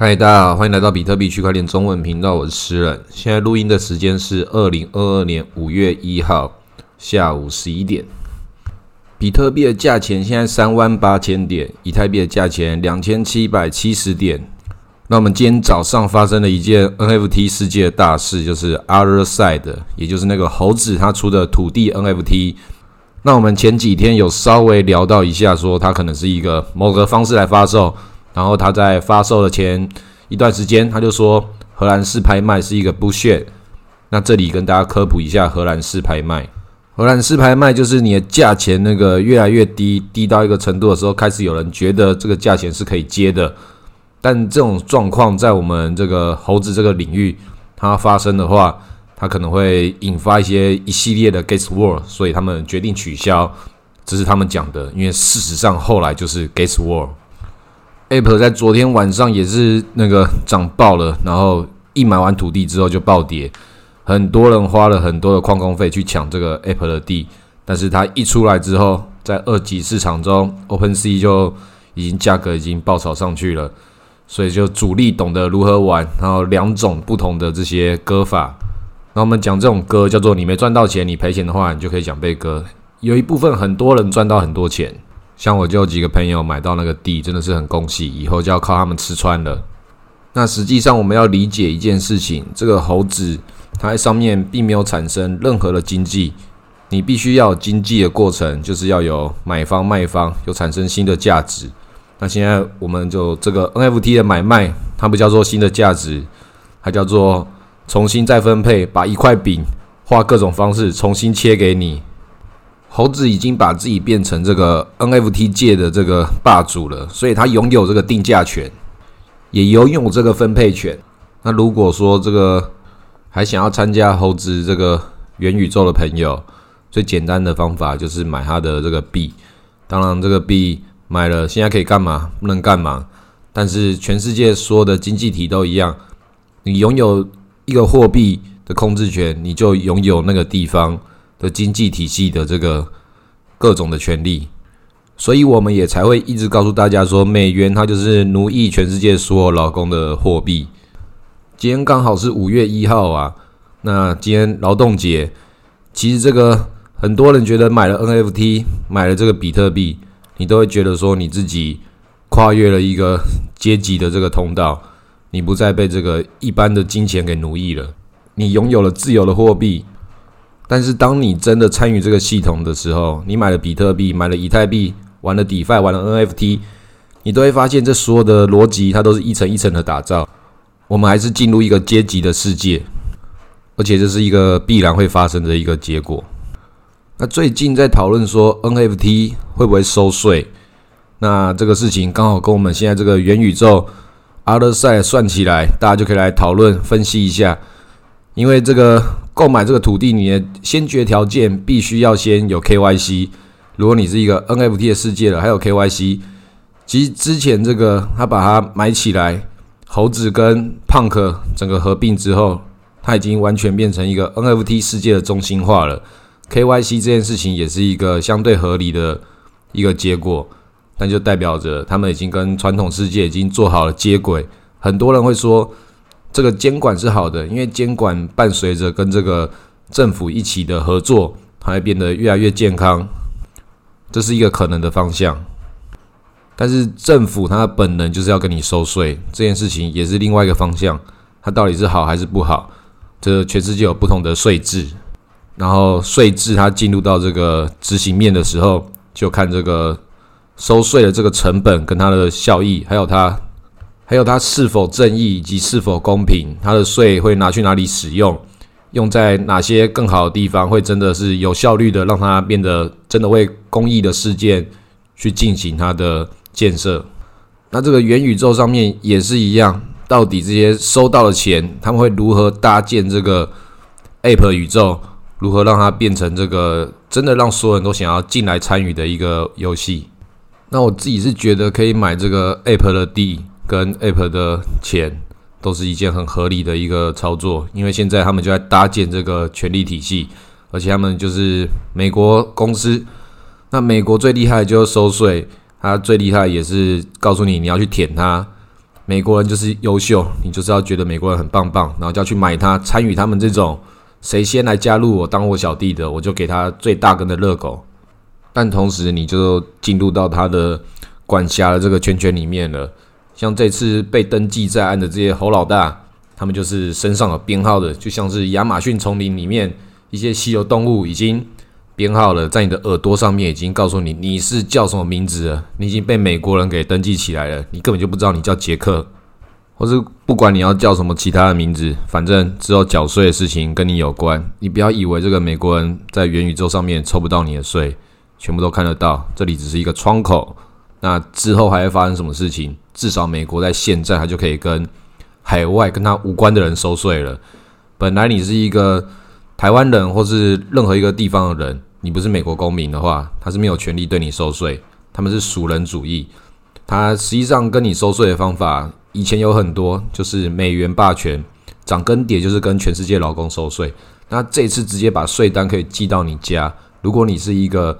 嗨，大家好，欢迎来到比特币区块链中文频道，我是诗人。现在录音的时间是二零二二年五月一号下午十一点。比特币的价钱现在三万八千点，以太币的价钱两千七百七十点。那我们今天早上发生了一件 NFT 世界的大事，就是 Other Side，也就是那个猴子他出的土地 NFT。那我们前几天有稍微聊到一下，说它可能是一个某个方式来发售。然后他在发售的前一段时间，他就说荷兰式拍卖是一个不屑。那这里跟大家科普一下荷兰式拍卖。荷兰式拍卖就是你的价钱那个越来越低，低到一个程度的时候，开始有人觉得这个价钱是可以接的。但这种状况在我们这个猴子这个领域，它发生的话，它可能会引发一些一系列的 gas war，所以他们决定取消。这是他们讲的，因为事实上后来就是 gas war。Apple 在昨天晚上也是那个涨爆了，然后一买完土地之后就暴跌，很多人花了很多的矿工费去抢这个 Apple 的地，但是它一出来之后，在二级市场中，OpenSea 就已经价格已经爆炒上去了，所以就主力懂得如何玩，然后两种不同的这些割法，那我们讲这种割叫做你没赚到钱，你赔钱的话，你就可以讲被割，有一部分很多人赚到很多钱。像我就有几个朋友买到那个地，真的是很恭喜，以后就要靠他们吃穿了。那实际上我们要理解一件事情，这个猴子它在上面并没有产生任何的经济，你必须要有经济的过程，就是要有买方卖方，有产生新的价值。那现在我们就这个 NFT 的买卖，它不叫做新的价值，它叫做重新再分配，把一块饼画各种方式重新切给你。猴子已经把自己变成这个 NFT 界的这个霸主了，所以他拥有这个定价权，也拥有这个分配权。那如果说这个还想要参加猴子这个元宇宙的朋友，最简单的方法就是买他的这个币。当然，这个币买了现在可以干嘛？不能干嘛？但是全世界所有的经济体都一样，你拥有一个货币的控制权，你就拥有那个地方。的经济体系的这个各种的权利，所以我们也才会一直告诉大家说，美元它就是奴役全世界所有劳工的货币。今天刚好是五月一号啊，那今天劳动节，其实这个很多人觉得买了 NFT，买了这个比特币，你都会觉得说你自己跨越了一个阶级的这个通道，你不再被这个一般的金钱给奴役了，你拥有了自由的货币。但是，当你真的参与这个系统的时候，你买了比特币，买了以太币，玩了 DeFi，玩了 NFT，你都会发现，这所有的逻辑它都是一层一层的打造。我们还是进入一个阶级的世界，而且这是一个必然会发生的一个结果。那最近在讨论说 NFT 会不会收税？那这个事情刚好跟我们现在这个元宇宙 Other Side 算起来，大家就可以来讨论分析一下，因为这个。购买这个土地，你的先决条件必须要先有 KYC。如果你是一个 NFT 的世界了，还有 KYC。其实之前这个他把它买起来，猴子跟 Punk 整个合并之后，它已经完全变成一个 NFT 世界的中心化了。KYC 这件事情也是一个相对合理的一个结果，但就代表着他们已经跟传统世界已经做好了接轨。很多人会说。这个监管是好的，因为监管伴随着跟这个政府一起的合作，它会变得越来越健康，这是一个可能的方向。但是政府它的本能就是要跟你收税，这件事情也是另外一个方向。它到底是好还是不好？这全世界有不同的税制，然后税制它进入到这个执行面的时候，就看这个收税的这个成本跟它的效益，还有它。还有它是否正义以及是否公平，它的税会拿去哪里使用，用在哪些更好的地方，会真的是有效率的让它变得真的为公益的事件去进行它的建设。那这个元宇宙上面也是一样，到底这些收到的钱，他们会如何搭建这个 App 宇宙，如何让它变成这个真的让所有人都想要进来参与的一个游戏？那我自己是觉得可以买这个 App 的地。跟 App 的钱都是一件很合理的一个操作，因为现在他们就在搭建这个权力体系，而且他们就是美国公司。那美国最厉害就是收税，它最厉害也是告诉你你要去舔它，美国人就是优秀，你就是要觉得美国人很棒棒，然后就要去买它，参与他们这种谁先来加入我当我小弟的，我就给他最大根的热狗。但同时，你就进入到他的管辖的这个圈圈里面了。像这次被登记在案的这些猴老大，他们就是身上有编号的，就像是亚马逊丛林里面一些稀有动物已经编号了，在你的耳朵上面已经告诉你你是叫什么名字了，你已经被美国人给登记起来了，你根本就不知道你叫杰克，或是不管你要叫什么其他的名字，反正只有缴税的事情跟你有关，你不要以为这个美国人在元宇宙上面抽不到你的税，全部都看得到，这里只是一个窗口。那之后还会发生什么事情？至少美国在现在，它就可以跟海外跟它无关的人收税了。本来你是一个台湾人，或是任何一个地方的人，你不是美国公民的话，他是没有权利对你收税。他们是属人主义，他实际上跟你收税的方法以前有很多，就是美元霸权，涨跟跌就是跟全世界劳工收税。那这次直接把税单可以寄到你家，如果你是一个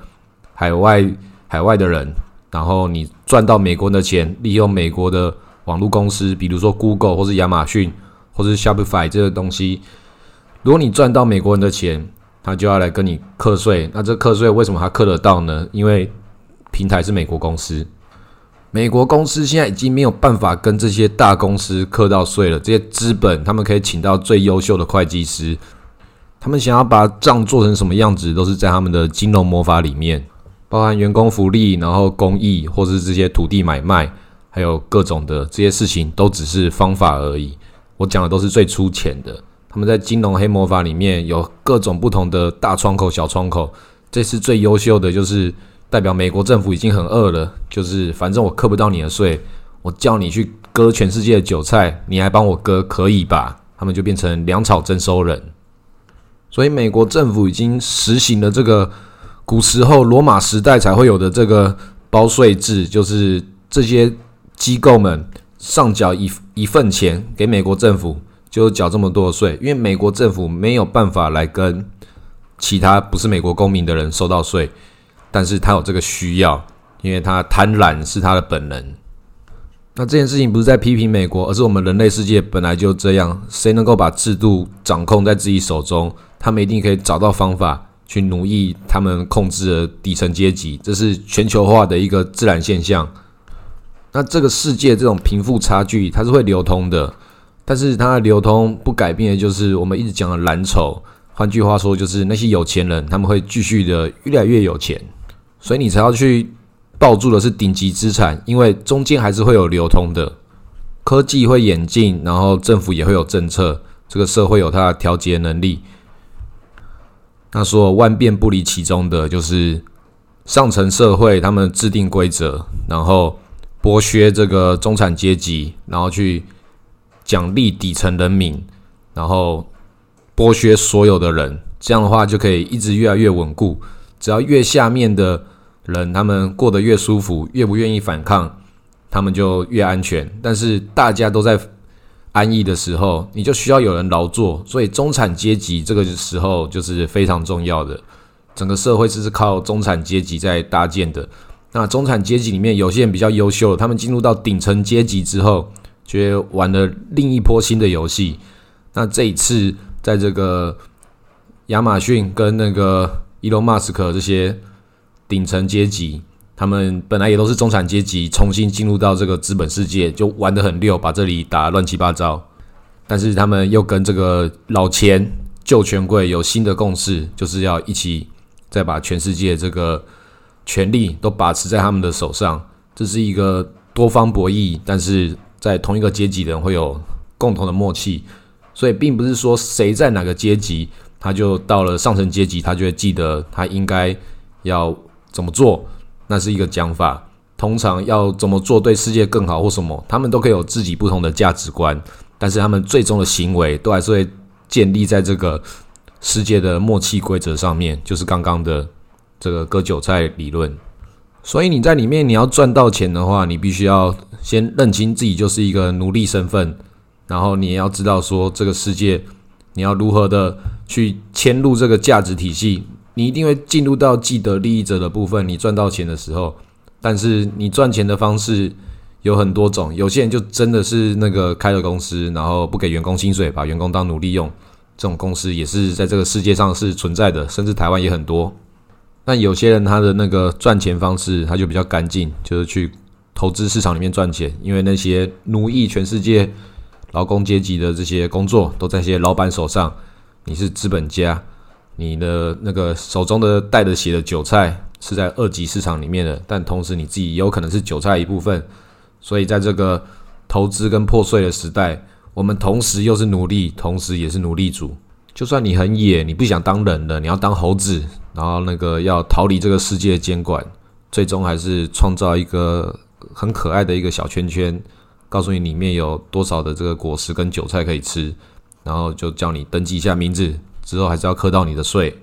海外海外的人。然后你赚到美国人的钱，利用美国的网络公司，比如说 Google 或是亚马逊或是 Shopify 这个东西，如果你赚到美国人的钱，他就要来跟你课税。那这课税为什么他课得到呢？因为平台是美国公司，美国公司现在已经没有办法跟这些大公司课到税了。这些资本他们可以请到最优秀的会计师，他们想要把账做成什么样子，都是在他们的金融魔法里面。包含员工福利，然后公益，或是这些土地买卖，还有各种的这些事情，都只是方法而已。我讲的都是最粗浅的。他们在金融黑魔法里面有各种不同的大窗口、小窗口。这次最优秀的就是代表美国政府已经很饿了，就是反正我扣不到你的税，我叫你去割全世界的韭菜，你还帮我割，可以吧？他们就变成粮草征收人。所以美国政府已经实行了这个。古时候罗马时代才会有的这个包税制，就是这些机构们上缴一一份钱给美国政府，就缴这么多税。因为美国政府没有办法来跟其他不是美国公民的人收到税，但是他有这个需要，因为他贪婪是他的本能。那这件事情不是在批评美国，而是我们人类世界本来就这样。谁能够把制度掌控在自己手中，他们一定可以找到方法。去奴役他们控制的底层阶级，这是全球化的一个自然现象。那这个世界这种贫富差距，它是会流通的，但是它的流通不改变的就是我们一直讲的蓝筹。换句话说，就是那些有钱人他们会继续的越来越有钱，所以你才要去抱住的是顶级资产，因为中间还是会有流通的。科技会演进，然后政府也会有政策，这个社会有它的调节能力。那说万变不离其中的，就是上层社会他们制定规则，然后剥削这个中产阶级，然后去奖励底层人民，然后剥削所有的人。这样的话就可以一直越来越稳固。只要越下面的人他们过得越舒服，越不愿意反抗，他们就越安全。但是大家都在。安逸的时候，你就需要有人劳作，所以中产阶级这个时候就是非常重要的。整个社会是是靠中产阶级在搭建的。那中产阶级里面有些人比较优秀，他们进入到顶层阶级之后，就玩了另一波新的游戏。那这一次，在这个亚马逊跟那个伊隆马斯克这些顶层阶级。他们本来也都是中产阶级，重新进入到这个资本世界，就玩得很溜，把这里打乱七八糟。但是他们又跟这个老钱旧权贵有新的共识，就是要一起再把全世界这个权力都把持在他们的手上。这是一个多方博弈，但是在同一个阶级的人会有共同的默契。所以并不是说谁在哪个阶级，他就到了上层阶级，他就会记得他应该要怎么做。那是一个讲法，通常要怎么做对世界更好或什么，他们都可以有自己不同的价值观，但是他们最终的行为都还是会建立在这个世界的默契规则上面，就是刚刚的这个割韭菜理论。所以你在里面你要赚到钱的话，你必须要先认清自己就是一个奴隶身份，然后你也要知道说这个世界你要如何的去迁入这个价值体系。你一定会进入到既得利益者的部分。你赚到钱的时候，但是你赚钱的方式，有很多种，有些人就真的是那个开了公司，然后不给员工薪水，把员工当奴隶用，这种公司也是在这个世界上是存在的，甚至台湾也很多。但有些人他的那个赚钱方式，他就比较干净，就是去投资市场里面赚钱，因为那些奴役全世界劳工阶级的这些工作都在些老板手上，你是资本家，你的那个手中的带着血的韭菜是在二级市场里面的，但同时你自己也有可能是韭菜一部分。所以，在这个投资跟破碎的时代，我们同时又是奴隶，同时也是奴隶主。就算你很野，你不想当人了，你要当猴子，然后那个要逃离这个世界监管，最终还是创造一个很可爱的一个小圈圈，告诉你里面有多少的这个果实跟韭菜可以吃，然后就叫你登记一下名字，之后还是要扣到你的税。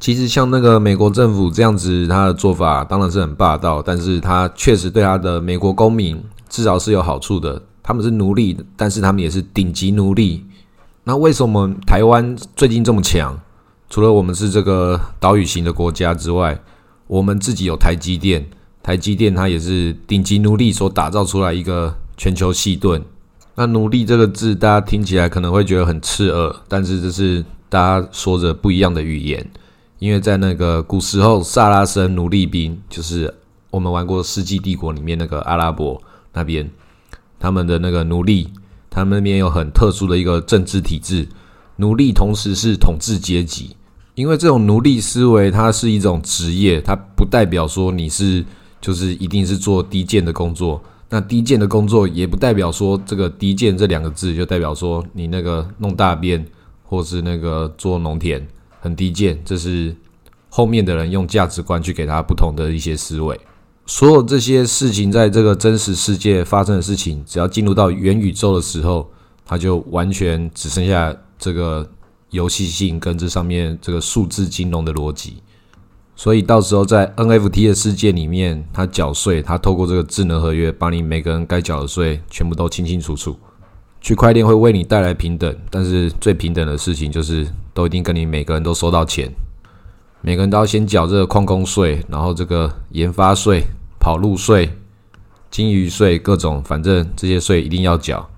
其实像那个美国政府这样子，他的做法当然是很霸道，但是他确实对他的美国公民至少是有好处的。他们是奴隶，但是他们也是顶级奴隶。那为什么台湾最近这么强？除了我们是这个岛屿型的国家之外，我们自己有台积电，台积电它也是顶级奴隶所打造出来一个全球细盾。那奴隶这个字，大家听起来可能会觉得很刺耳，但是这是大家说着不一样的语言。因为在那个古时候，萨拉森奴隶兵就是我们玩过《世纪帝国》里面那个阿拉伯那边，他们的那个奴隶，他们那边有很特殊的一个政治体制，奴隶同时是统治阶级。因为这种奴隶思维，它是一种职业，它不代表说你是就是一定是做低贱的工作。那低贱的工作也不代表说这个低贱这两个字就代表说你那个弄大便或是那个做农田。很低贱，这是后面的人用价值观去给他不同的一些思维。所有这些事情，在这个真实世界发生的事情，只要进入到元宇宙的时候，它就完全只剩下这个游戏性跟这上面这个数字金融的逻辑。所以到时候在 NFT 的世界里面，它缴税，它透过这个智能合约，把你每个人该缴的税全部都清清楚楚。区块链会为你带来平等，但是最平等的事情就是都一定跟你每个人都收到钱，每个人都要先缴这个矿工税，然后这个研发税、跑路税、金鱼税，各种反正这些税一定要缴。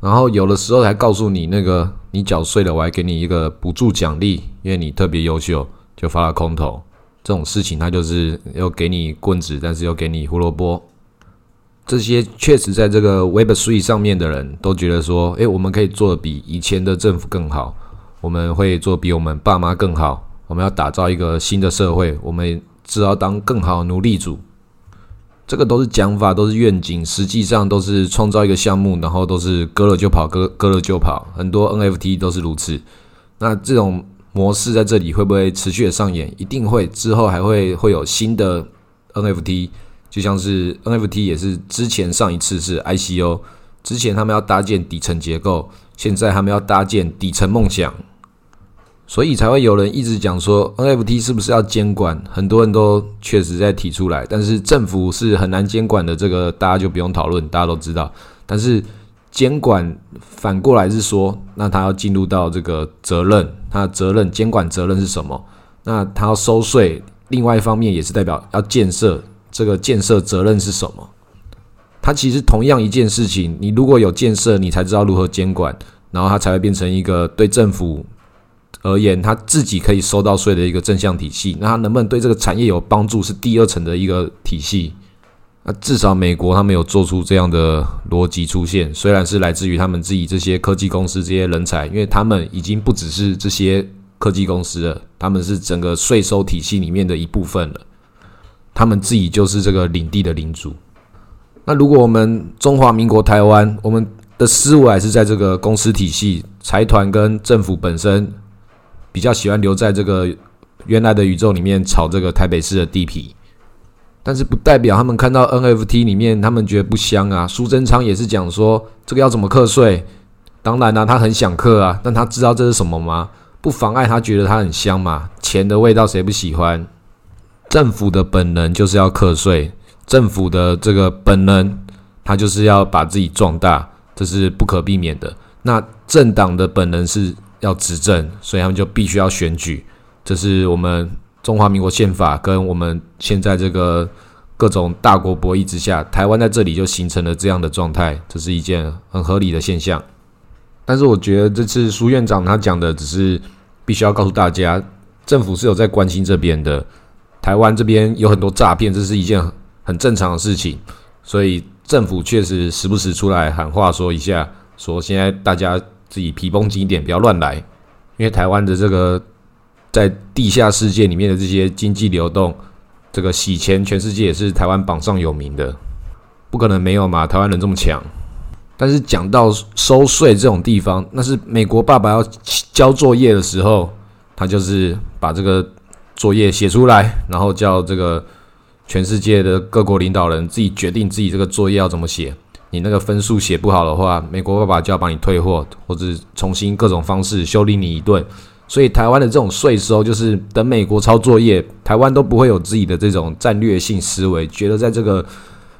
然后有的时候还告诉你那个你缴税了，我还给你一个补助奖励，因为你特别优秀，就发了空投。这种事情他就是要给你棍子，但是又给你胡萝卜。这些确实在这个 Web Three 上面的人都觉得说，诶，我们可以做的比以前的政府更好，我们会做比我们爸妈更好，我们要打造一个新的社会，我们只要当更好的奴隶主。这个都是讲法，都是愿景，实际上都是创造一个项目，然后都是割了就跑，割割了就跑。很多 NFT 都是如此。那这种模式在这里会不会持续的上演？一定会，之后还会会有新的 NFT。就像是 NFT 也是之前上一次是 ICO，之前他们要搭建底层结构，现在他们要搭建底层梦想，所以才会有人一直讲说 NFT 是不是要监管？很多人都确实在提出来，但是政府是很难监管的，这个大家就不用讨论，大家都知道。但是监管反过来是说，那他要进入到这个责任，他的责任监管责任是什么？那他要收税，另外一方面也是代表要建设。这个建设责任是什么？它其实同样一件事情，你如果有建设，你才知道如何监管，然后它才会变成一个对政府而言，它自己可以收到税的一个正向体系。那它能不能对这个产业有帮助，是第二层的一个体系。那至少美国他们有做出这样的逻辑出现，虽然是来自于他们自己这些科技公司这些人才，因为他们已经不只是这些科技公司了，他们是整个税收体系里面的一部分了。他们自己就是这个领地的领主。那如果我们中华民国台湾，我们的思维还是在这个公司体系、财团跟政府本身，比较喜欢留在这个原来的宇宙里面炒这个台北市的地皮。但是不代表他们看到 NFT 里面，他们觉得不香啊。苏贞昌也是讲说，这个要怎么课税？当然啦，他很想课啊，但他知道这是什么吗？不妨碍他觉得它很香嘛。钱的味道谁不喜欢？政府的本能就是要课税，政府的这个本能，它就是要把自己壮大，这是不可避免的。那政党的本能是要执政，所以他们就必须要选举，这是我们中华民国宪法跟我们现在这个各种大国博弈之下，台湾在这里就形成了这样的状态，这是一件很合理的现象。但是我觉得这次苏院长他讲的只是必须要告诉大家，政府是有在关心这边的。台湾这边有很多诈骗，这是一件很正常的事情，所以政府确实时不时出来喊话说一下，说现在大家自己皮绷紧一点，不要乱来，因为台湾的这个在地下世界里面的这些经济流动，这个洗钱，全世界也是台湾榜上有名的，不可能没有嘛，台湾人这么强。但是讲到收税这种地方，那是美国爸爸要交作业的时候，他就是把这个。作业写出来，然后叫这个全世界的各国领导人自己决定自己这个作业要怎么写。你那个分数写不好的话，美国爸爸就要帮你退货，或者重新各种方式修理你一顿。所以台湾的这种税收，就是等美国抄作业，台湾都不会有自己的这种战略性思维，觉得在这个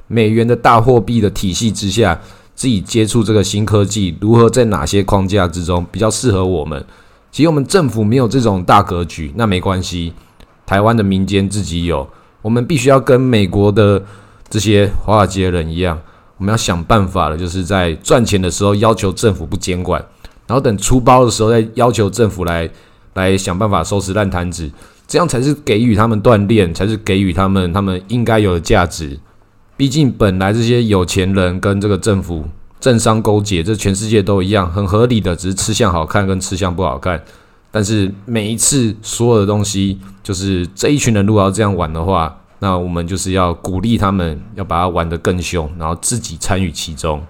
美元的大货币的体系之下，自己接触这个新科技，如何在哪些框架之中比较适合我们。其实我们政府没有这种大格局，那没关系。台湾的民间自己有，我们必须要跟美国的这些华尔街人一样，我们要想办法了，就是在赚钱的时候要求政府不监管，然后等出包的时候再要求政府来来想办法收拾烂摊子，这样才是给予他们锻炼，才是给予他们他们应该有的价值。毕竟本来这些有钱人跟这个政府。政商勾结，这全世界都一样，很合理的，只是吃相好看跟吃相不好看。但是每一次所有的东西，就是这一群人如果要这样玩的话，那我们就是要鼓励他们，要把它玩得更凶，然后自己参与其中。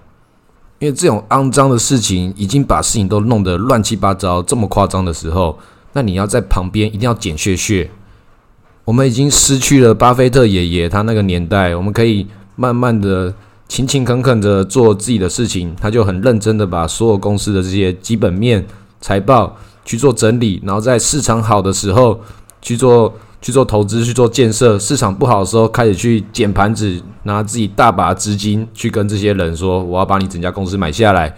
因为这种肮脏的事情已经把事情都弄得乱七八糟，这么夸张的时候，那你要在旁边一定要捡血血。我们已经失去了巴菲特爷爷他那个年代，我们可以慢慢的。勤勤恳恳的做自己的事情，他就很认真的把所有公司的这些基本面、财报去做整理，然后在市场好的时候去做去做投资、去做建设；市场不好的时候，开始去捡盘子，拿自己大把资金去跟这些人说：“我要把你整家公司买下来。”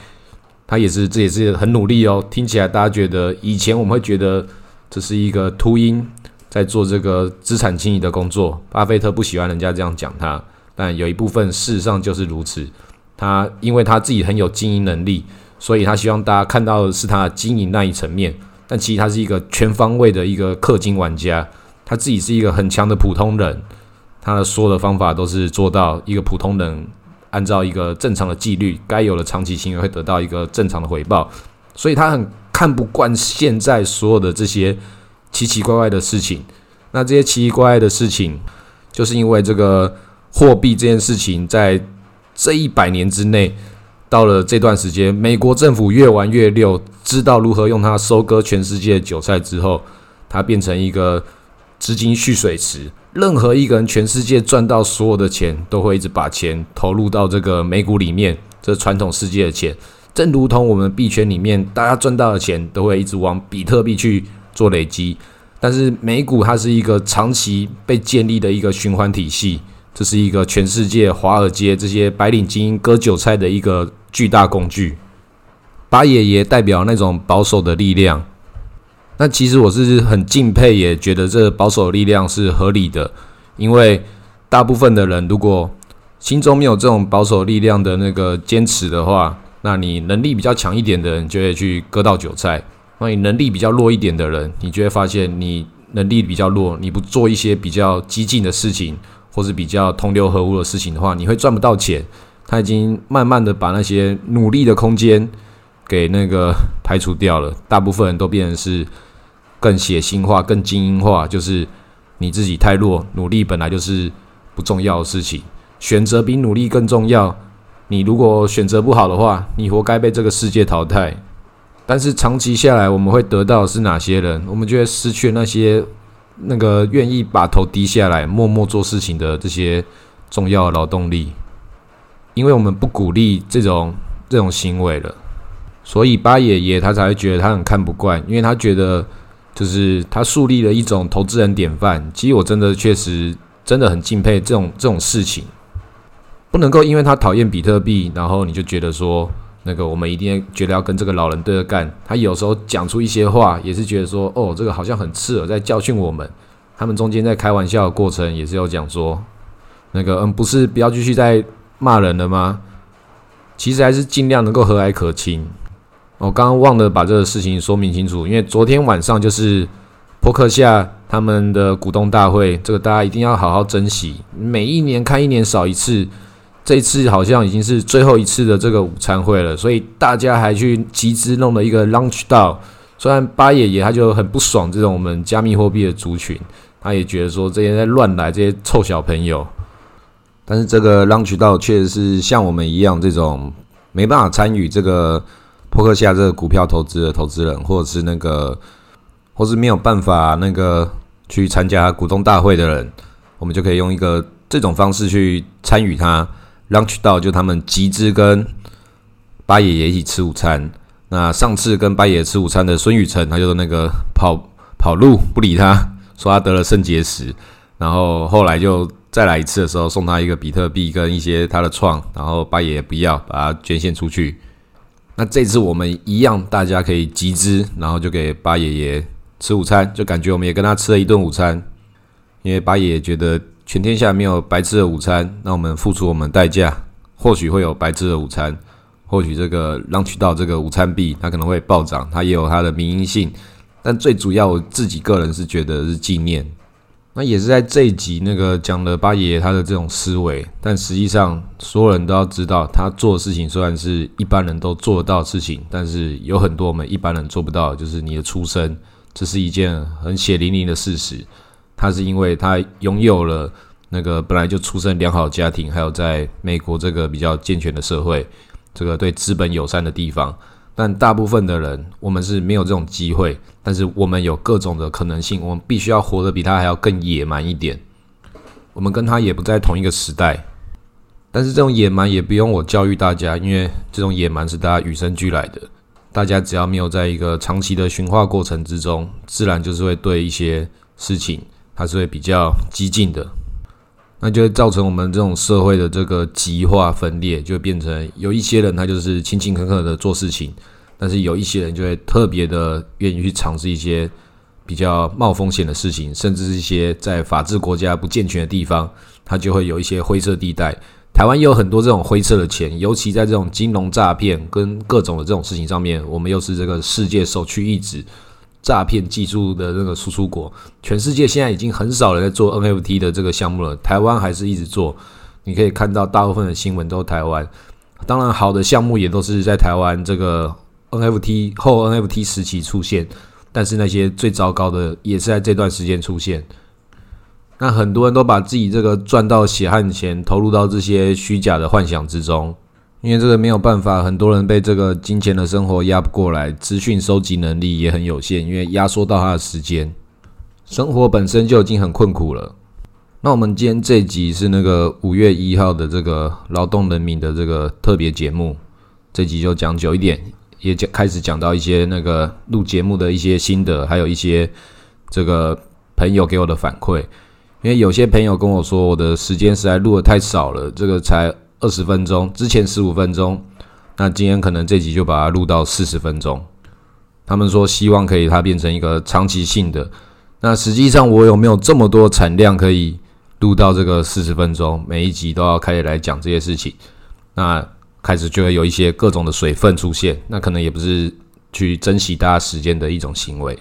他也是，这也是很努力哦。听起来大家觉得，以前我们会觉得这是一个秃鹰在做这个资产清理的工作。巴菲特不喜欢人家这样讲他。但有一部分事实上就是如此，他因为他自己很有经营能力，所以他希望大家看到的是他的经营那一层面。但其实他是一个全方位的一个氪金玩家，他自己是一个很强的普通人，他的所有的方法都是做到一个普通人按照一个正常的纪律，该有的长期行为会得到一个正常的回报。所以他很看不惯现在所有的这些奇奇怪怪的事情。那这些奇奇怪怪的事情，就是因为这个。货币这件事情，在这一百年之内，到了这段时间，美国政府越玩越溜，知道如何用它收割全世界韭菜之后，它变成一个资金蓄水池。任何一个人，全世界赚到所有的钱，都会一直把钱投入到这个美股里面。这传统世界的钱，正如同我们币圈里面，大家赚到的钱都会一直往比特币去做累积。但是美股它是一个长期被建立的一个循环体系。这是一个全世界华尔街这些白领精英割韭菜的一个巨大工具。八爷爷代表那种保守的力量，那其实我是很敬佩，也觉得这保守力量是合理的。因为大部分的人如果心中没有这种保守力量的那个坚持的话，那你能力比较强一点的人就会去割到韭菜；那你能力比较弱一点的人，你就会发现你能力比较弱，你不做一些比较激进的事情。或是比较同流合污的事情的话，你会赚不到钱。他已经慢慢的把那些努力的空间给那个排除掉了，大部分人都变成是更血腥化、更精英化，就是你自己太弱，努力本来就是不重要的事情，选择比努力更重要。你如果选择不好的话，你活该被这个世界淘汰。但是长期下来，我们会得到是哪些人？我们就会失去那些。那个愿意把头低下来、默默做事情的这些重要劳动力，因为我们不鼓励这种这种行为了，所以八爷爷他才会觉得他很看不惯，因为他觉得就是他树立了一种投资人典范。其实我真的确实真的很敬佩这种这种事情，不能够因为他讨厌比特币，然后你就觉得说。那个，我们一定觉得要跟这个老人对着干。他有时候讲出一些话，也是觉得说，哦，这个好像很刺耳，在教训我们。他们中间在开玩笑的过程，也是有讲说，那个嗯，不是不要继续再骂人了吗？其实还是尽量能够和蔼可亲。我刚刚忘了把这个事情说明清楚，因为昨天晚上就是扑克夏他们的股东大会，这个大家一定要好好珍惜。每一年开一年少一次，这一次好像已经是最后一次的这个午餐会了，所以大家还去集资弄了一个 lunch 道。虽然八爷爷他就很不爽这种我们加密货币的族群，他也觉得说这些在乱来这些臭小朋友。但是这个 lunch 道确实是像我们一样这种没办法参与这个。扑克下这个股票投资的投资人，或者是那个，或是没有办法那个去参加股东大会的人，我们就可以用一个这种方式去参与它。Lunch 到就他们集资跟八爷爷一起吃午餐。那上次跟八爷爷吃午餐的孙宇晨，他就那个跑跑路不理他，说他得了肾结石。然后后来就再来一次的时候，送他一个比特币跟一些他的创，然后八爷爷不要，把它捐献出去。那这次我们一样，大家可以集资，然后就给八爷爷吃午餐，就感觉我们也跟他吃了一顿午餐。因为八爷爷觉得全天下没有白吃的午餐，那我们付出我们代价，或许会有白吃的午餐，或许这个让取到这个午餐币，它可能会暴涨，它也有它的民营性。但最主要，我自己个人是觉得是纪念。那也是在这一集那个讲了八爷爷他的这种思维，但实际上所有人都要知道，他做事情虽然是一般人都做得到的事情，但是有很多我们一般人做不到，就是你的出生，这是一件很血淋淋的事实。他是因为他拥有了那个本来就出生良好家庭，还有在美国这个比较健全的社会，这个对资本友善的地方。但大部分的人，我们是没有这种机会。但是我们有各种的可能性，我们必须要活得比他还要更野蛮一点。我们跟他也不在同一个时代，但是这种野蛮也不用我教育大家，因为这种野蛮是大家与生俱来的。大家只要没有在一个长期的驯化过程之中，自然就是会对一些事情，它是会比较激进的。那就会造成我们这种社会的这个极化分裂，就变成有一些人他就是勤勤恳恳的做事情。但是有一些人就会特别的愿意去尝试一些比较冒风险的事情，甚至是一些在法治国家不健全的地方，它就会有一些灰色地带。台湾也有很多这种灰色的钱，尤其在这种金融诈骗跟各种的这种事情上面，我们又是这个世界首屈一指诈骗技术的那个输出国。全世界现在已经很少人在做 NFT 的这个项目了，台湾还是一直做。你可以看到大部分的新闻都台湾，当然好的项目也都是在台湾这个。NFT 后 NFT 时期出现，但是那些最糟糕的也是在这段时间出现。那很多人都把自己这个赚到血汗钱投入到这些虚假的幻想之中，因为这个没有办法，很多人被这个金钱的生活压不过来，资讯收集能力也很有限，因为压缩到他的时间，生活本身就已经很困苦了。那我们今天这集是那个五月一号的这个劳动人民的这个特别节目，这集就讲久一点。也讲开始讲到一些那个录节目的一些心得，还有一些这个朋友给我的反馈。因为有些朋友跟我说，我的时间实在录的太少了，这个才二十分钟，之前十五分钟，那今天可能这集就把它录到四十分钟。他们说希望可以它变成一个长期性的。那实际上我有没有这么多产量可以录到这个四十分钟？每一集都要开始来讲这些事情？那。开始就会有一些各种的水分出现，那可能也不是去珍惜大家时间的一种行为。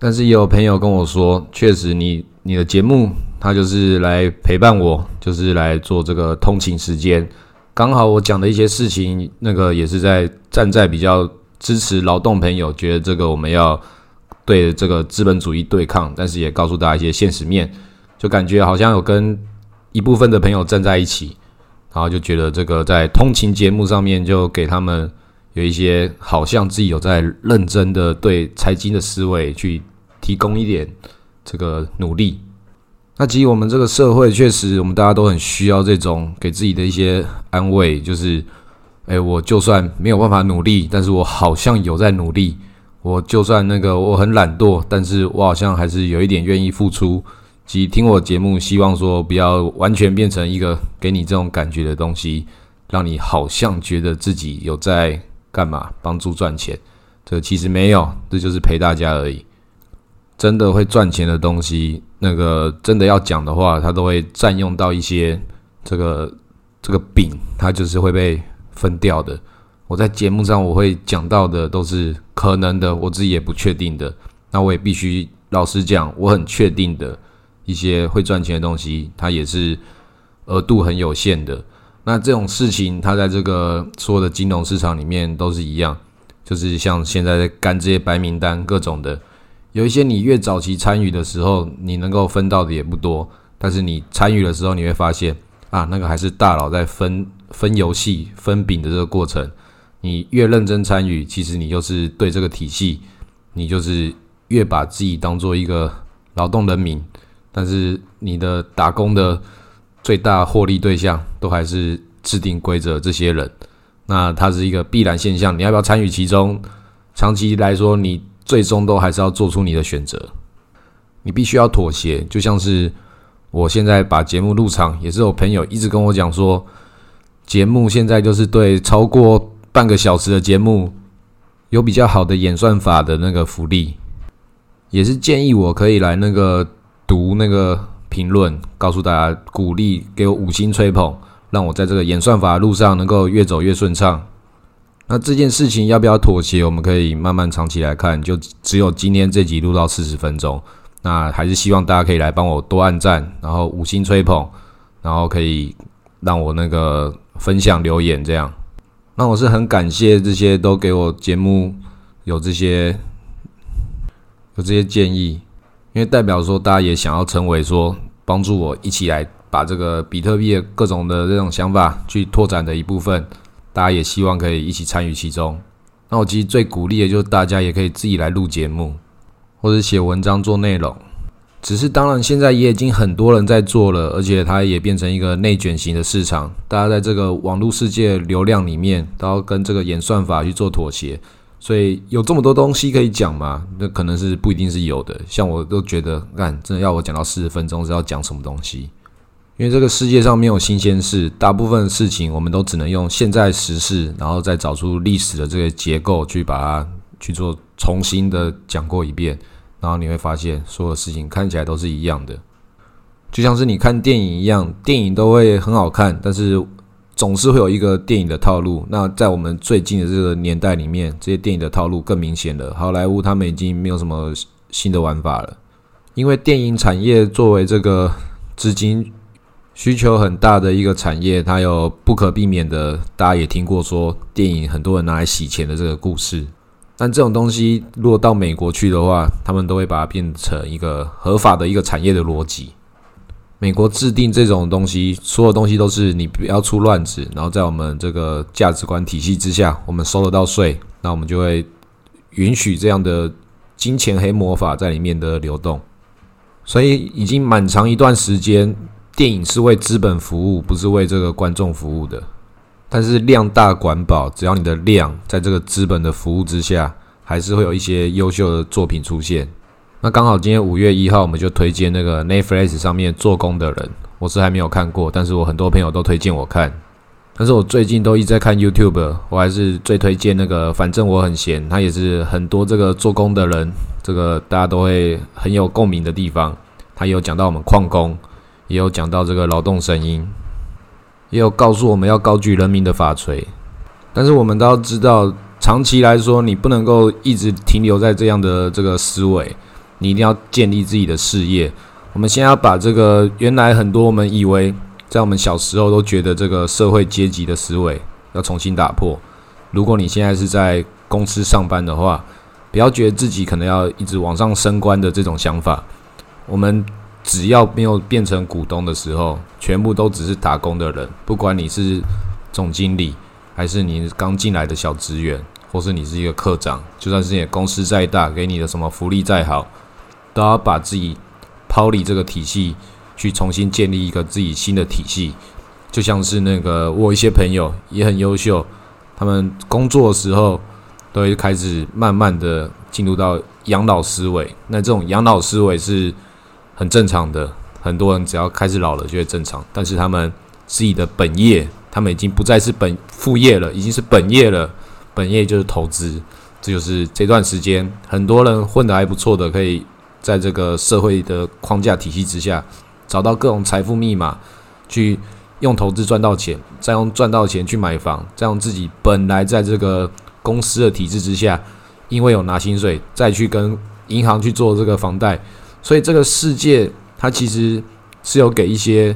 但是也有朋友跟我说，确实你你的节目，他就是来陪伴我，就是来做这个通勤时间。刚好我讲的一些事情，那个也是在站在比较支持劳动朋友，觉得这个我们要对这个资本主义对抗，但是也告诉大家一些现实面，就感觉好像有跟一部分的朋友站在一起。然后就觉得这个在通勤节目上面，就给他们有一些好像自己有在认真的对财经的思维去提供一点这个努力。那其实我们这个社会确实，我们大家都很需要这种给自己的一些安慰，就是，哎，我就算没有办法努力，但是我好像有在努力；我就算那个我很懒惰，但是我好像还是有一点愿意付出。及听我节目，希望说不要完全变成一个给你这种感觉的东西，让你好像觉得自己有在干嘛，帮助赚钱。这其实没有，这就是陪大家而已。真的会赚钱的东西，那个真的要讲的话，他都会占用到一些这个这个饼，它就是会被分掉的。我在节目上我会讲到的都是可能的，我自己也不确定的。那我也必须老实讲，我很确定的一些会赚钱的东西，它也是额度很有限的。那这种事情，它在这个所有的金融市场里面都是一样，就是像现在干这些白名单各种的，有一些你越早期参与的时候，你能够分到的也不多，但是你参与的时候，你会发现啊，那个还是大佬在分分游戏分饼的这个过程。你越认真参与，其实你就是对这个体系，你就是越把自己当做一个劳动人民，但是你的打工的最大获利对象都还是制定规则这些人，那它是一个必然现象。你要不要参与其中？长期来说，你最终都还是要做出你的选择，你必须要妥协。就像是我现在把节目入场，也是有朋友一直跟我讲说，节目现在就是对超过。半个小时的节目有比较好的演算法的那个福利，也是建议我可以来那个读那个评论，告诉大家鼓励，给我五星吹捧，让我在这个演算法路上能够越走越顺畅。那这件事情要不要妥协？我们可以慢慢长期来看，就只有今天这集录到四十分钟，那还是希望大家可以来帮我多按赞，然后五星吹捧，然后可以让我那个分享留言这样。那我是很感谢这些都给我节目有这些有这些建议，因为代表说大家也想要成为说帮助我一起来把这个比特币各种的这种想法去拓展的一部分，大家也希望可以一起参与其中。那我其实最鼓励的就是大家也可以自己来录节目，或者写文章做内容。只是，当然，现在也已经很多人在做了，而且它也变成一个内卷型的市场。大家在这个网络世界流量里面，都要跟这个演算法去做妥协。所以有这么多东西可以讲嘛？那可能是不一定是有的。像我都觉得，干真的要我讲到四十分钟是要讲什么东西？因为这个世界上没有新鲜事，大部分事情我们都只能用现在时事，然后再找出历史的这个结构去把它去做重新的讲过一遍。然后你会发现，所有事情看起来都是一样的，就像是你看电影一样，电影都会很好看，但是总是会有一个电影的套路。那在我们最近的这个年代里面，这些电影的套路更明显了。好莱坞他们已经没有什么新的玩法了，因为电影产业作为这个资金需求很大的一个产业，它有不可避免的，大家也听过说，电影很多人拿来洗钱的这个故事。但这种东西，如果到美国去的话，他们都会把它变成一个合法的一个产业的逻辑。美国制定这种东西，所有东西都是你不要出乱子，然后在我们这个价值观体系之下，我们收得到税，那我们就会允许这样的金钱黑魔法在里面的流动。所以，已经蛮长一段时间，电影是为资本服务，不是为这个观众服务的。但是量大管饱，只要你的量在这个资本的服务之下，还是会有一些优秀的作品出现。那刚好今天五月一号，我们就推荐那个 Netflix 上面做工的人，我是还没有看过，但是我很多朋友都推荐我看。但是我最近都一直在看 YouTube，我还是最推荐那个，反正我很闲，他也是很多这个做工的人，这个大家都会很有共鸣的地方。他有讲到我们矿工，也有讲到这个劳动声音。也有告诉我们要高举人民的法锤，但是我们都要知道，长期来说，你不能够一直停留在这样的这个思维，你一定要建立自己的事业。我们先要把这个原来很多我们以为在我们小时候都觉得这个社会阶级的思维要重新打破。如果你现在是在公司上班的话，不要觉得自己可能要一直往上升官的这种想法。我们。只要没有变成股东的时候，全部都只是打工的人。不管你是总经理，还是你刚进来的小职员，或是你是一个科长，就算是你的公司再大，给你的什么福利再好，都要把自己抛离这个体系，去重新建立一个自己新的体系。就像是那个我一些朋友也很优秀，他们工作的时候都会开始慢慢的进入到养老思维。那这种养老思维是。很正常的，很多人只要开始老了就会正常。但是他们自己的本业，他们已经不再是本副业了，已经是本业了。本业就是投资，这就是这段时间很多人混得还不错的，可以在这个社会的框架体系之下，找到各种财富密码，去用投资赚到钱，再用赚到钱去买房，再用自己本来在这个公司的体制之下，因为有拿薪水，再去跟银行去做这个房贷，所以这个世界它其实是有给一些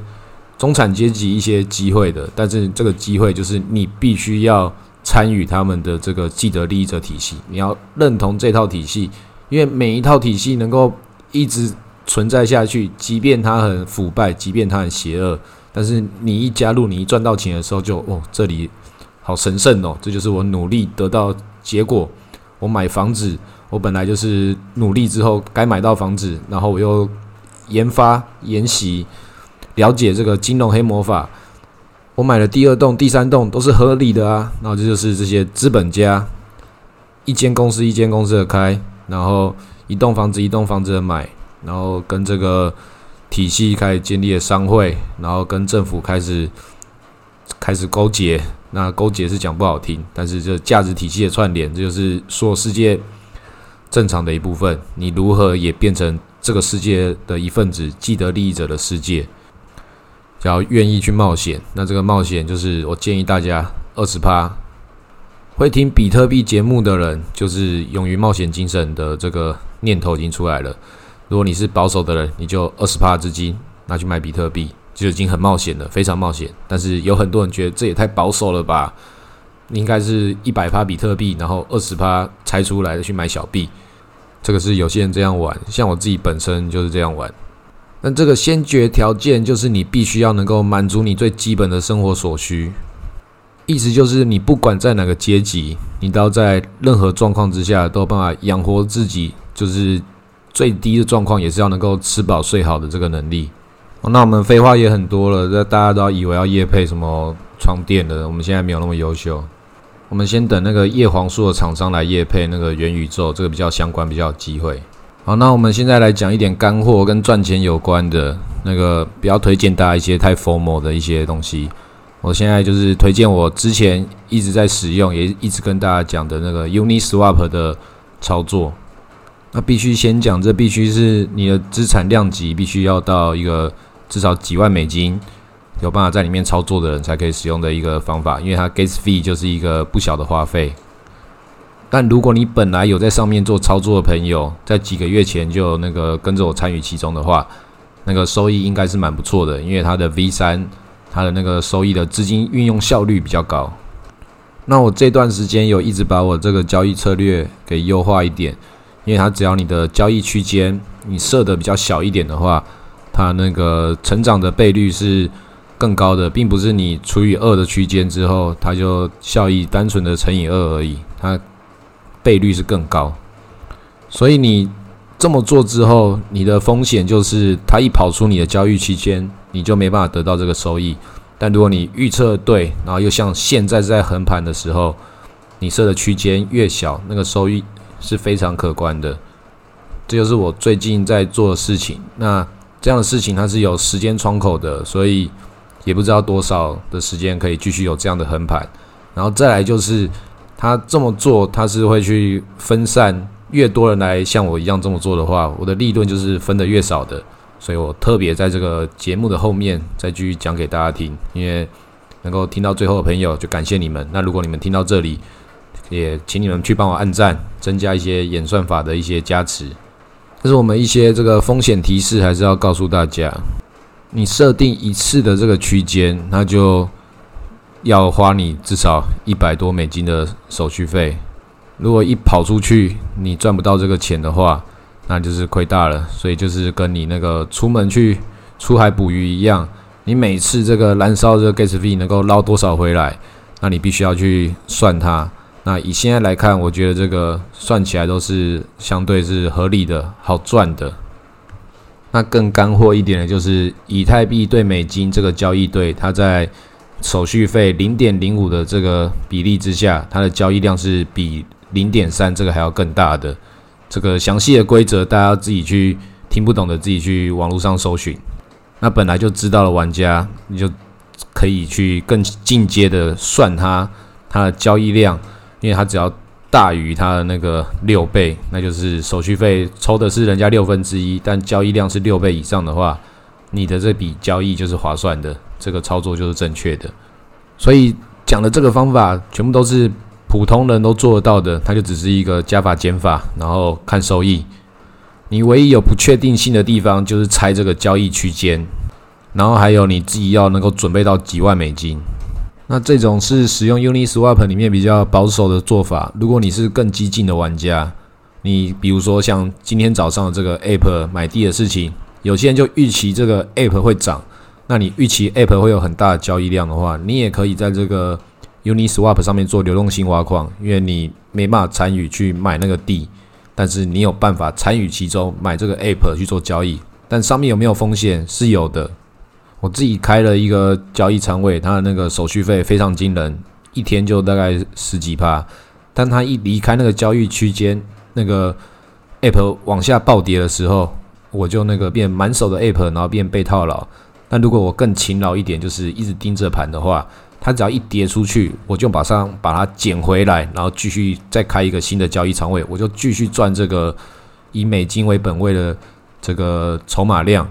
中产阶级一些机会的，但是这个机会就是你必须要。参与他们的这个既得利益者体系，你要认同这套体系，因为每一套体系能够一直存在下去，即便它很腐败，即便它很邪恶，但是你一加入，你一赚到钱的时候，就哦，这里好神圣哦，这就是我努力得到结果。我买房子，我本来就是努力之后该买到房子，然后我又研发研习，了解这个金融黑魔法。我买了第二栋、第三栋都是合理的啊，然后这就是这些资本家一间公司一间公司的开，然后一栋房子一栋房子的买，然后跟这个体系开始建立了商会，然后跟政府开始开始勾结。那勾结是讲不好听，但是这价值体系的串联，这就是所有世界正常的一部分。你如何也变成这个世界的一份子，既得利益者的世界？只要愿意去冒险，那这个冒险就是我建议大家二十趴。会听比特币节目的人，就是勇于冒险精神的这个念头已经出来了。如果你是保守的人，你就二十趴资金拿去买比特币，就已经很冒险了，非常冒险。但是有很多人觉得这也太保守了吧？应该是一百趴比特币，然后二十趴拆出来的去买小币。这个是有些人这样玩，像我自己本身就是这样玩。那这个先决条件就是你必须要能够满足你最基本的生活所需，意思就是你不管在哪个阶级，你都要在任何状况之下都有办法养活自己，就是最低的状况也是要能够吃饱睡好的这个能力。那我们废话也很多了，这大家都要以为要夜配什么床垫的，我们现在没有那么优秀，我们先等那个叶黄素的厂商来叶配那个元宇宙，这个比较相关，比较有机会。好，那我们现在来讲一点干货跟赚钱有关的那个，比较推荐大家一些太 formal 的一些东西。我现在就是推荐我之前一直在使用，也一直跟大家讲的那个 Uniswap 的操作。那必须先讲，这必须是你的资产量级必须要到一个至少几万美金，有办法在里面操作的人才可以使用的一个方法，因为它 gas fee 就是一个不小的花费。但如果你本来有在上面做操作的朋友，在几个月前就那个跟着我参与其中的话，那个收益应该是蛮不错的，因为它的 V 三，它的那个收益的资金运用效率比较高。那我这段时间有一直把我这个交易策略给优化一点，因为它只要你的交易区间你设的比较小一点的话，它那个成长的倍率是更高的，并不是你除以二的区间之后，它就效益单纯的乘以二而已，它。倍率是更高，所以你这么做之后，你的风险就是它一跑出你的交易区间，你就没办法得到这个收益。但如果你预测对，然后又像现在在横盘的时候，你设的区间越小，那个收益是非常可观的。这就是我最近在做的事情。那这样的事情它是有时间窗口的，所以也不知道多少的时间可以继续有这样的横盘。然后再来就是。他这么做，他是会去分散越多人来像我一样这么做的话，我的利润就是分的越少的。所以我特别在这个节目的后面再继续讲给大家听，因为能够听到最后的朋友就感谢你们。那如果你们听到这里，也请你们去帮我按赞，增加一些演算法的一些加持。这是我们一些这个风险提示，还是要告诉大家，你设定一次的这个区间，那就。要花你至少一百多美金的手续费，如果一跑出去你赚不到这个钱的话，那就是亏大了。所以就是跟你那个出门去出海捕鱼一样，你每次这个燃烧这个 gas fee 能够捞多少回来，那你必须要去算它。那以现在来看，我觉得这个算起来都是相对是合理的、好赚的。那更干货一点的就是以太币对美金这个交易对，它在手续费零点零五的这个比例之下，它的交易量是比零点三这个还要更大的。这个详细的规则，大家自己去听不懂的，自己去网络上搜寻。那本来就知道的玩家，你就可以去更进阶的算它它的交易量，因为它只要大于它的那个六倍，那就是手续费抽的是人家六分之一，但交易量是六倍以上的话，你的这笔交易就是划算的，这个操作就是正确的。所以讲的这个方法全部都是普通人都做得到的，它就只是一个加法减法，然后看收益。你唯一有不确定性的地方就是猜这个交易区间，然后还有你自己要能够准备到几万美金。那这种是使用 Uniswap 里面比较保守的做法。如果你是更激进的玩家，你比如说像今天早上的这个 App 买地的事情，有些人就预期这个 App 会涨。那你预期 App 会有很大的交易量的话，你也可以在这个 Uniswap 上面做流动性挖矿，因为你没办法参与去买那个地，但是你有办法参与其中买这个 App 去做交易。但上面有没有风险？是有的。我自己开了一个交易仓位，它的那个手续费非常惊人，一天就大概十几趴。但它一离开那个交易区间，那个 App 往下暴跌的时候，我就那个变满手的 App，然后变被套牢。但如果我更勤劳一点，就是一直盯着盘的话，它只要一跌出去，我就马上把它捡回来，然后继续再开一个新的交易仓位，我就继续赚这个以美金为本位的这个筹码量。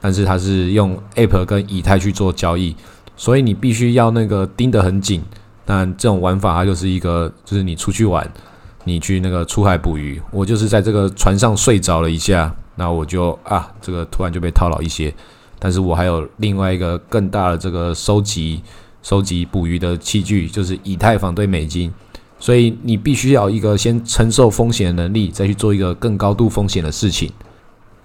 但是它是用 App 跟以太去做交易，所以你必须要那个盯得很紧。但这种玩法它就是一个，就是你出去玩，你去那个出海捕鱼，我就是在这个船上睡着了一下，那我就啊，这个突然就被套牢一些。但是我还有另外一个更大的这个收集、收集捕鱼的器具，就是以太坊对美金。所以你必须要一个先承受风险的能力，再去做一个更高度风险的事情。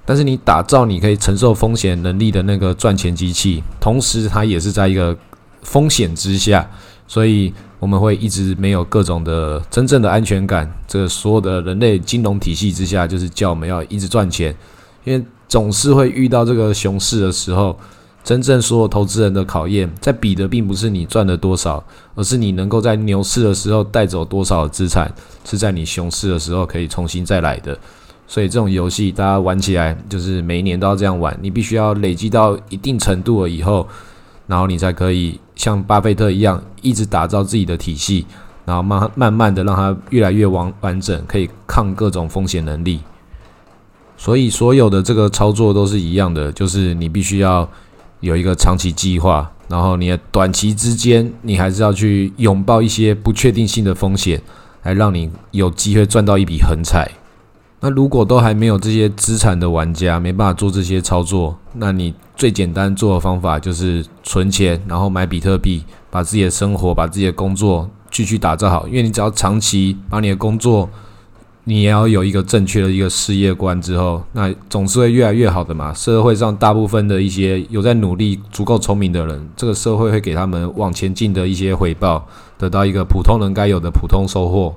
但是你打造你可以承受风险能力的那个赚钱机器，同时它也是在一个风险之下，所以我们会一直没有各种的真正的安全感。这个所有的人类金融体系之下，就是叫我们要一直赚钱，因为总是会遇到这个熊市的时候，真正所有投资人的考验，在比的并不是你赚了多少，而是你能够在牛市的时候带走多少资产，是在你熊市的时候可以重新再来的。所以这种游戏大家玩起来就是每一年都要这样玩，你必须要累积到一定程度了以后，然后你才可以像巴菲特一样一直打造自己的体系，然后慢慢慢的让它越来越完完整，可以抗各种风险能力。所以所有的这个操作都是一样的，就是你必须要有一个长期计划，然后你短期之间你还是要去拥抱一些不确定性的风险，来让你有机会赚到一笔横财。那如果都还没有这些资产的玩家，没办法做这些操作，那你最简单做的方法就是存钱，然后买比特币，把自己的生活、把自己的工作继续打造好。因为你只要长期把你的工作，你也要有一个正确的一个事业观之后，那总是会越来越好的嘛。社会上大部分的一些有在努力、足够聪明的人，这个社会会给他们往前进的一些回报，得到一个普通人该有的普通收获。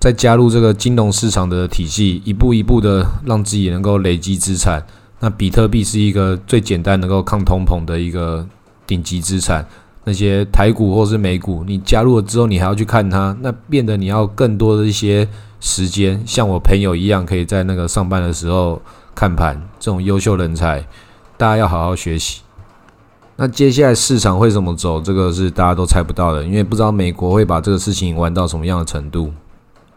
再加入这个金融市场的体系，一步一步的让自己能够累积资产。那比特币是一个最简单能够抗通膨的一个顶级资产。那些台股或是美股，你加入了之后，你还要去看它，那变得你要更多的一些时间。像我朋友一样，可以在那个上班的时候看盘，这种优秀人才，大家要好好学习。那接下来市场会怎么走？这个是大家都猜不到的，因为不知道美国会把这个事情玩到什么样的程度。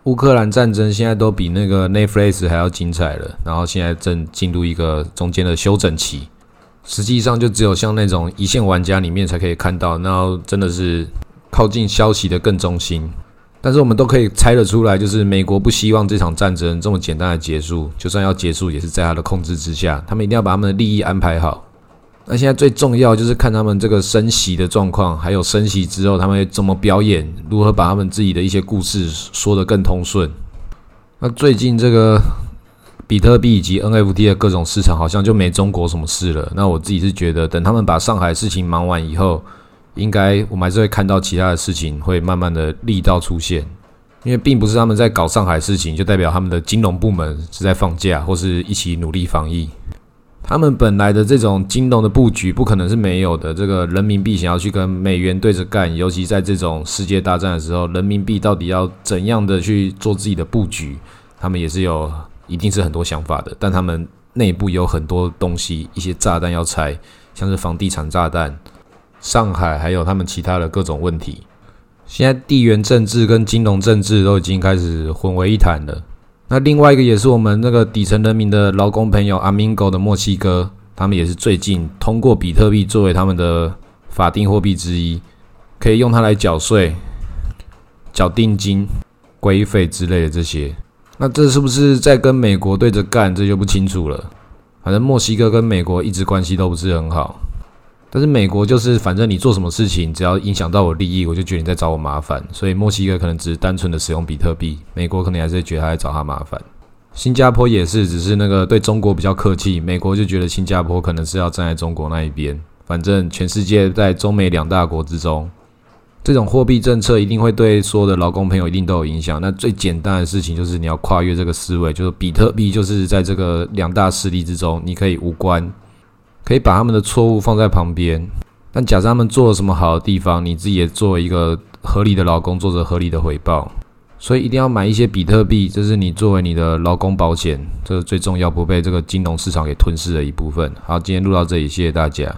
乌克兰战争现在都比那个 Netflix 还要精彩了，然后现在正进入一个中间的休整期。实际上，就只有像那种一线玩家里面才可以看到，那真的是靠近消息的更中心。但是我们都可以猜得出来，就是美国不希望这场战争这么简单的结束，就算要结束，也是在他的控制之下。他们一定要把他们的利益安排好。那现在最重要就是看他们这个升息的状况，还有升息之后他们怎么表演，如何把他们自己的一些故事说得更通顺。那最近这个比特币以及 NFT 的各种市场好像就没中国什么事了。那我自己是觉得，等他们把上海事情忙完以后，应该我们还是会看到其他的事情会慢慢的力道出现。因为并不是他们在搞上海事情，就代表他们的金融部门是在放假，或是一起努力防疫。他们本来的这种金融的布局不可能是没有的。这个人民币想要去跟美元对着干，尤其在这种世界大战的时候，人民币到底要怎样的去做自己的布局，他们也是有一定是很多想法的。但他们内部有很多东西，一些炸弹要拆，像是房地产炸弹、上海还有他们其他的各种问题。现在地缘政治跟金融政治都已经开始混为一谈了。那另外一个也是我们那个底层人民的劳工朋友阿明狗的墨西哥，他们也是最近通过比特币作为他们的法定货币之一，可以用它来缴税、缴定金、规费之类的这些。那这是不是在跟美国对着干？这就不清楚了。反正墨西哥跟美国一直关系都不是很好。但是美国就是，反正你做什么事情，只要影响到我利益，我就觉得你在找我麻烦。所以墨西哥可能只是单纯的使用比特币，美国可能还是觉得他在找他麻烦。新加坡也是，只是那个对中国比较客气，美国就觉得新加坡可能是要站在中国那一边。反正全世界在中美两大国之中，这种货币政策一定会对所有的劳工朋友一定都有影响。那最简单的事情就是你要跨越这个思维，就是比特币就是在这个两大势力之中，你可以无关。可以把他们的错误放在旁边，但假设他们做了什么好的地方，你自己也作为一个合理的劳工，做着合理的回报。所以一定要买一些比特币，这是你作为你的劳工保险，这是最重要，不被这个金融市场给吞噬的一部分。好，今天录到这里，谢谢大家。